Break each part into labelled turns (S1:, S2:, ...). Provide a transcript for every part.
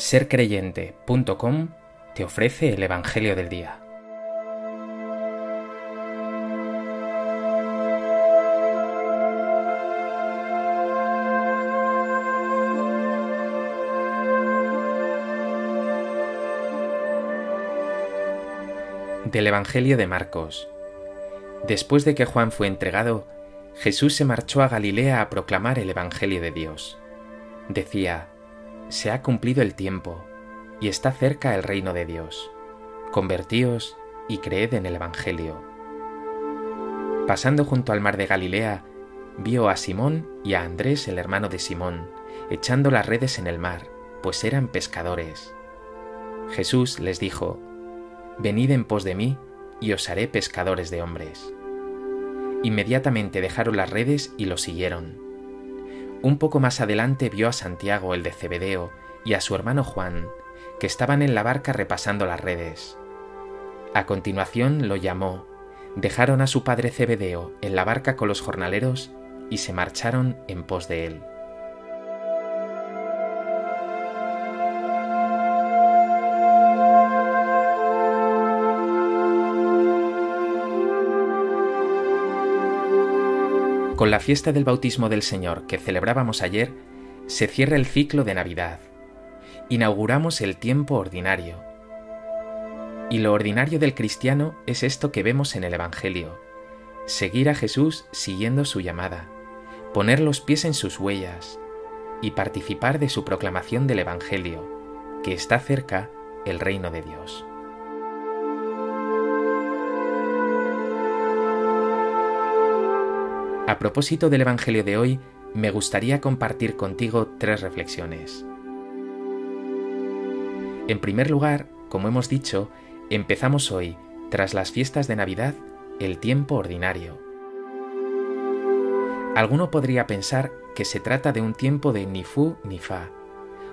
S1: sercreyente.com te ofrece el Evangelio del Día. Del Evangelio de Marcos. Después de que Juan fue entregado, Jesús se marchó a Galilea a proclamar el Evangelio de Dios. Decía, se ha cumplido el tiempo y está cerca el reino de Dios. Convertíos y creed en el Evangelio. Pasando junto al mar de Galilea, vio a Simón y a Andrés, el hermano de Simón, echando las redes en el mar, pues eran pescadores. Jesús les dijo, Venid en pos de mí, y os haré pescadores de hombres. Inmediatamente dejaron las redes y lo siguieron. Un poco más adelante vio a Santiago el de Cebedeo y a su hermano Juan, que estaban en la barca repasando las redes. A continuación lo llamó, dejaron a su padre Cebedeo en la barca con los jornaleros y se marcharon en pos de él. Con la fiesta del bautismo del Señor que celebrábamos ayer, se cierra el ciclo de Navidad. Inauguramos el tiempo ordinario. Y lo ordinario del cristiano es esto que vemos en el Evangelio. Seguir a Jesús siguiendo su llamada, poner los pies en sus huellas y participar de su proclamación del Evangelio, que está cerca el reino de Dios. A propósito del Evangelio de hoy, me gustaría compartir contigo tres reflexiones. En primer lugar, como hemos dicho, empezamos hoy, tras las fiestas de Navidad, el tiempo ordinario. Alguno podría pensar que se trata de un tiempo de ni fu ni fa,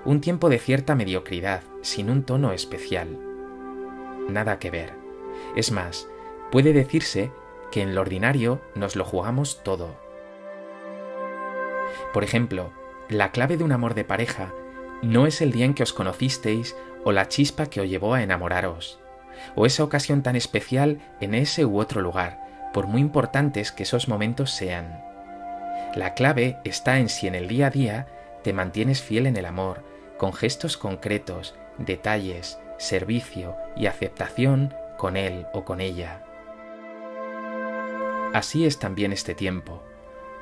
S1: un tiempo de cierta mediocridad, sin un tono especial. Nada que ver. Es más, puede decirse que en lo ordinario nos lo jugamos todo. Por ejemplo, la clave de un amor de pareja no es el día en que os conocisteis o la chispa que os llevó a enamoraros, o esa ocasión tan especial en ese u otro lugar, por muy importantes que esos momentos sean. La clave está en si en el día a día te mantienes fiel en el amor, con gestos concretos, detalles, servicio y aceptación con él o con ella. Así es también este tiempo,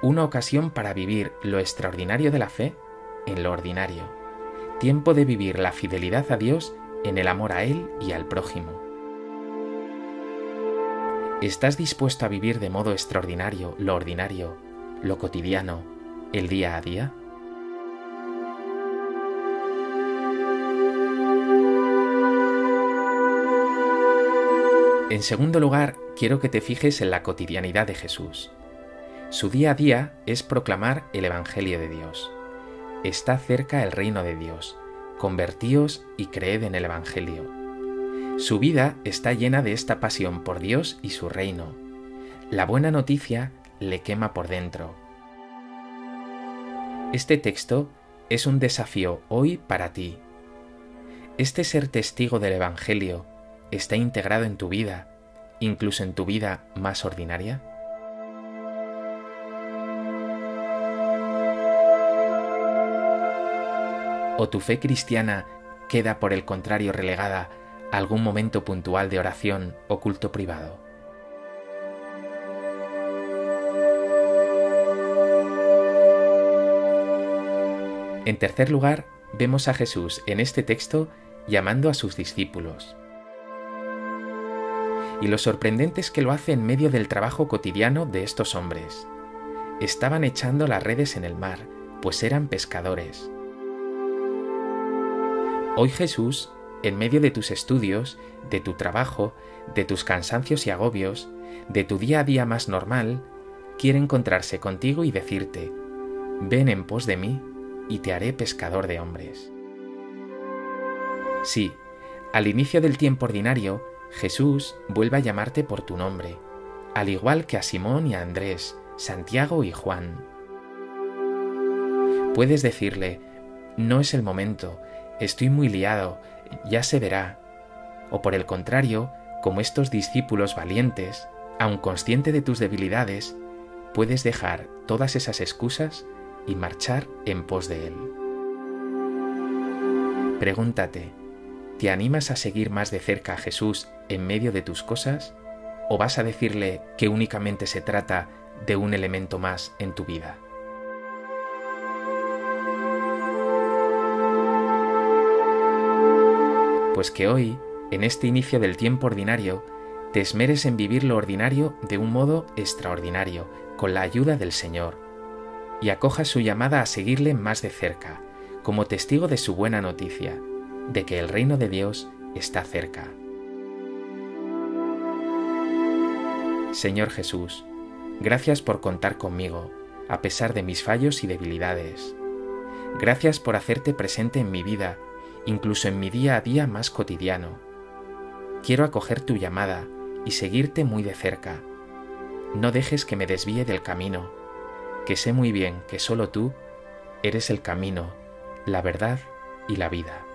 S1: una ocasión para vivir lo extraordinario de la fe en lo ordinario, tiempo de vivir la fidelidad a Dios en el amor a Él y al prójimo. ¿Estás dispuesto a vivir de modo extraordinario lo ordinario, lo cotidiano, el día a día? En segundo lugar, quiero que te fijes en la cotidianidad de Jesús. Su día a día es proclamar el Evangelio de Dios. Está cerca el reino de Dios. Convertíos y creed en el Evangelio. Su vida está llena de esta pasión por Dios y su reino. La buena noticia le quema por dentro. Este texto es un desafío hoy para ti. Este ser testigo del Evangelio está integrado en tu vida, incluso en tu vida más ordinaria? ¿O tu fe cristiana queda por el contrario relegada a algún momento puntual de oración o culto privado? En tercer lugar, vemos a Jesús en este texto llamando a sus discípulos y lo sorprendente es que lo hace en medio del trabajo cotidiano de estos hombres. Estaban echando las redes en el mar, pues eran pescadores. Hoy Jesús, en medio de tus estudios, de tu trabajo, de tus cansancios y agobios, de tu día a día más normal, quiere encontrarse contigo y decirte, ven en pos de mí y te haré pescador de hombres. Sí, al inicio del tiempo ordinario, Jesús vuelve a llamarte por tu nombre, al igual que a Simón y a Andrés, Santiago y Juan. Puedes decirle, no es el momento, estoy muy liado, ya se verá. O por el contrario, como estos discípulos valientes, aun consciente de tus debilidades, puedes dejar todas esas excusas y marchar en pos de Él. Pregúntate, ¿te animas a seguir más de cerca a Jesús en medio de tus cosas? ¿O vas a decirle que únicamente se trata de un elemento más en tu vida? Pues que hoy, en este inicio del tiempo ordinario, te esmeres en vivir lo ordinario de un modo extraordinario, con la ayuda del Señor, y acojas su llamada a seguirle más de cerca, como testigo de su buena noticia, de que el reino de Dios está cerca. Señor Jesús, gracias por contar conmigo, a pesar de mis fallos y debilidades. Gracias por hacerte presente en mi vida, incluso en mi día a día más cotidiano. Quiero acoger tu llamada y seguirte muy de cerca. No dejes que me desvíe del camino, que sé muy bien que solo tú eres el camino, la verdad y la vida.